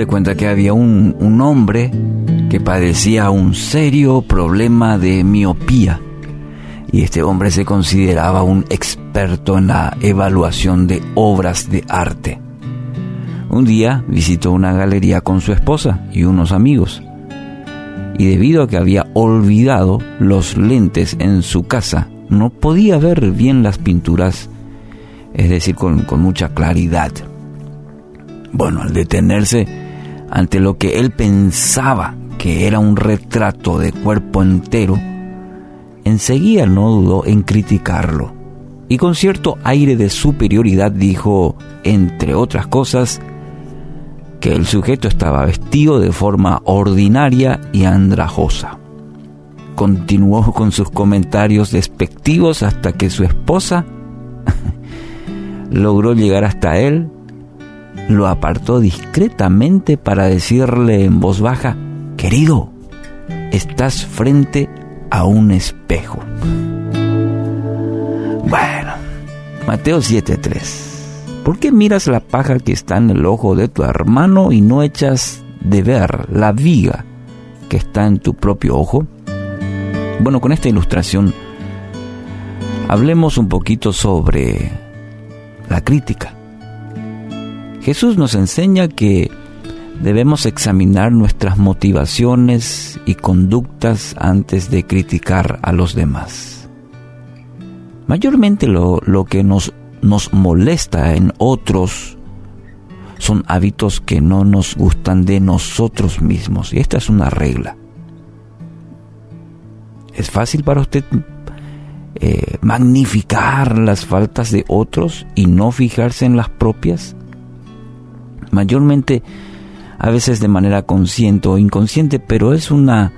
Se cuenta que había un, un hombre que padecía un serio problema de miopía y este hombre se consideraba un experto en la evaluación de obras de arte. Un día visitó una galería con su esposa y unos amigos y debido a que había olvidado los lentes en su casa, no podía ver bien las pinturas, es decir, con, con mucha claridad. Bueno, al detenerse ante lo que él pensaba que era un retrato de cuerpo entero, enseguida no dudó en criticarlo y con cierto aire de superioridad dijo, entre otras cosas, que el sujeto estaba vestido de forma ordinaria y andrajosa. Continuó con sus comentarios despectivos hasta que su esposa logró llegar hasta él, lo apartó discretamente para decirle en voz baja, querido, estás frente a un espejo. Bueno, Mateo 7:3. ¿Por qué miras la paja que está en el ojo de tu hermano y no echas de ver la viga que está en tu propio ojo? Bueno, con esta ilustración hablemos un poquito sobre la crítica. Jesús nos enseña que debemos examinar nuestras motivaciones y conductas antes de criticar a los demás. Mayormente lo, lo que nos nos molesta en otros son hábitos que no nos gustan de nosotros mismos. Y esta es una regla. ¿Es fácil para usted eh, magnificar las faltas de otros y no fijarse en las propias? Mayormente, a veces de manera consciente o inconsciente, pero es una,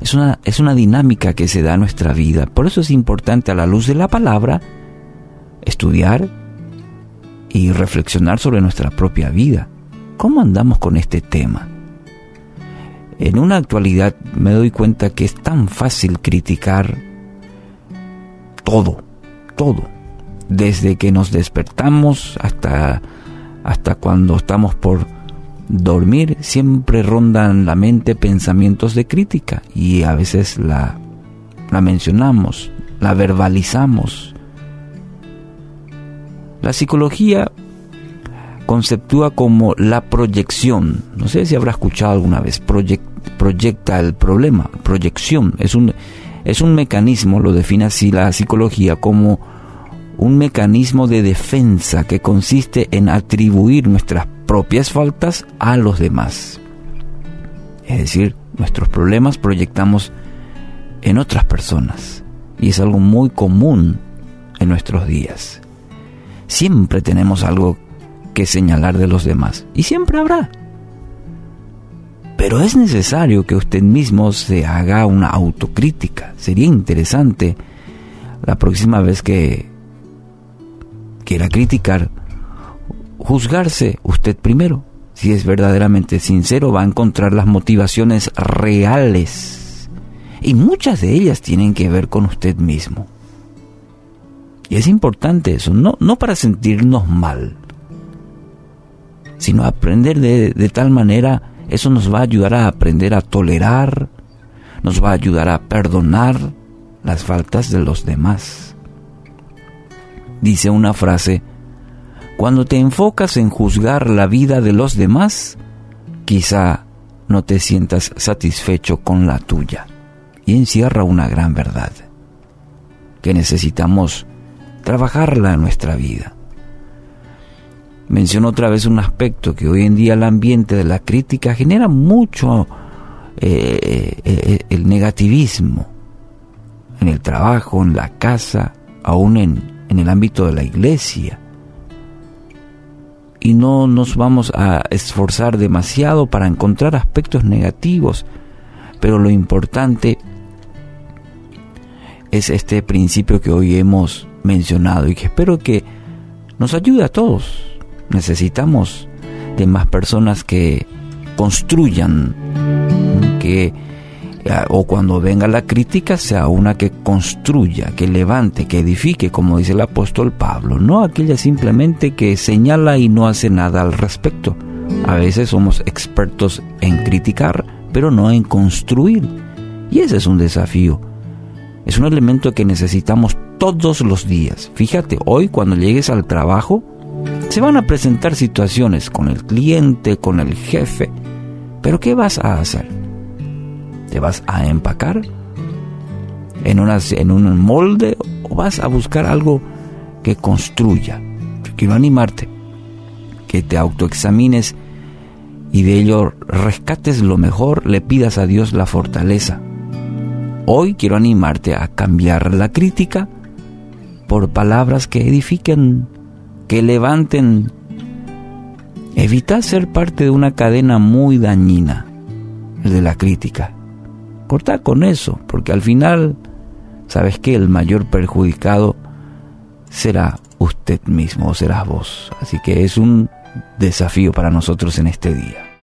es una, es una dinámica que se da en nuestra vida. Por eso es importante a la luz de la palabra estudiar y reflexionar sobre nuestra propia vida. ¿Cómo andamos con este tema? En una actualidad me doy cuenta que es tan fácil criticar todo, todo, desde que nos despertamos hasta, hasta cuando estamos por dormir, siempre rondan la mente pensamientos de crítica y a veces la, la mencionamos, la verbalizamos la psicología conceptúa como la proyección. No sé si habrá escuchado alguna vez. proyecta el problema. Proyección. Es un, es un mecanismo, lo define así la psicología, como un mecanismo de defensa que consiste en atribuir nuestras propias faltas a los demás. Es decir, nuestros problemas proyectamos en otras personas. Y es algo muy común en nuestros días. Siempre tenemos algo que señalar de los demás. Y siempre habrá. Pero es necesario que usted mismo se haga una autocrítica. Sería interesante la próxima vez que quiera criticar, juzgarse usted primero. Si es verdaderamente sincero, va a encontrar las motivaciones reales. Y muchas de ellas tienen que ver con usted mismo. Y es importante eso, no, no para sentirnos mal, sino aprender de, de tal manera, eso nos va a ayudar a aprender a tolerar, nos va a ayudar a perdonar las faltas de los demás. Dice una frase, cuando te enfocas en juzgar la vida de los demás, quizá no te sientas satisfecho con la tuya. Y encierra una gran verdad, que necesitamos trabajarla en nuestra vida. Menciono otra vez un aspecto que hoy en día el ambiente de la crítica genera mucho eh, eh, eh, el negativismo en el trabajo, en la casa, aún en, en el ámbito de la iglesia. Y no nos vamos a esforzar demasiado para encontrar aspectos negativos, pero lo importante es este principio que hoy hemos mencionado y que espero que nos ayude a todos. Necesitamos de más personas que construyan, que o cuando venga la crítica sea una que construya, que levante, que edifique, como dice el apóstol Pablo, no aquella simplemente que señala y no hace nada al respecto. A veces somos expertos en criticar, pero no en construir. Y ese es un desafío. Es un elemento que necesitamos todos los días. Fíjate, hoy cuando llegues al trabajo, se van a presentar situaciones con el cliente, con el jefe. Pero ¿qué vas a hacer? ¿Te vas a empacar en, en un molde o vas a buscar algo que construya? quiero animarte, que te autoexamines y de ello rescates lo mejor, le pidas a Dios la fortaleza. Hoy quiero animarte a cambiar la crítica por palabras que edifiquen, que levanten. Evita ser parte de una cadena muy dañina, de la crítica. Corta con eso, porque al final, ¿sabes que El mayor perjudicado será usted mismo, serás vos. Así que es un desafío para nosotros en este día.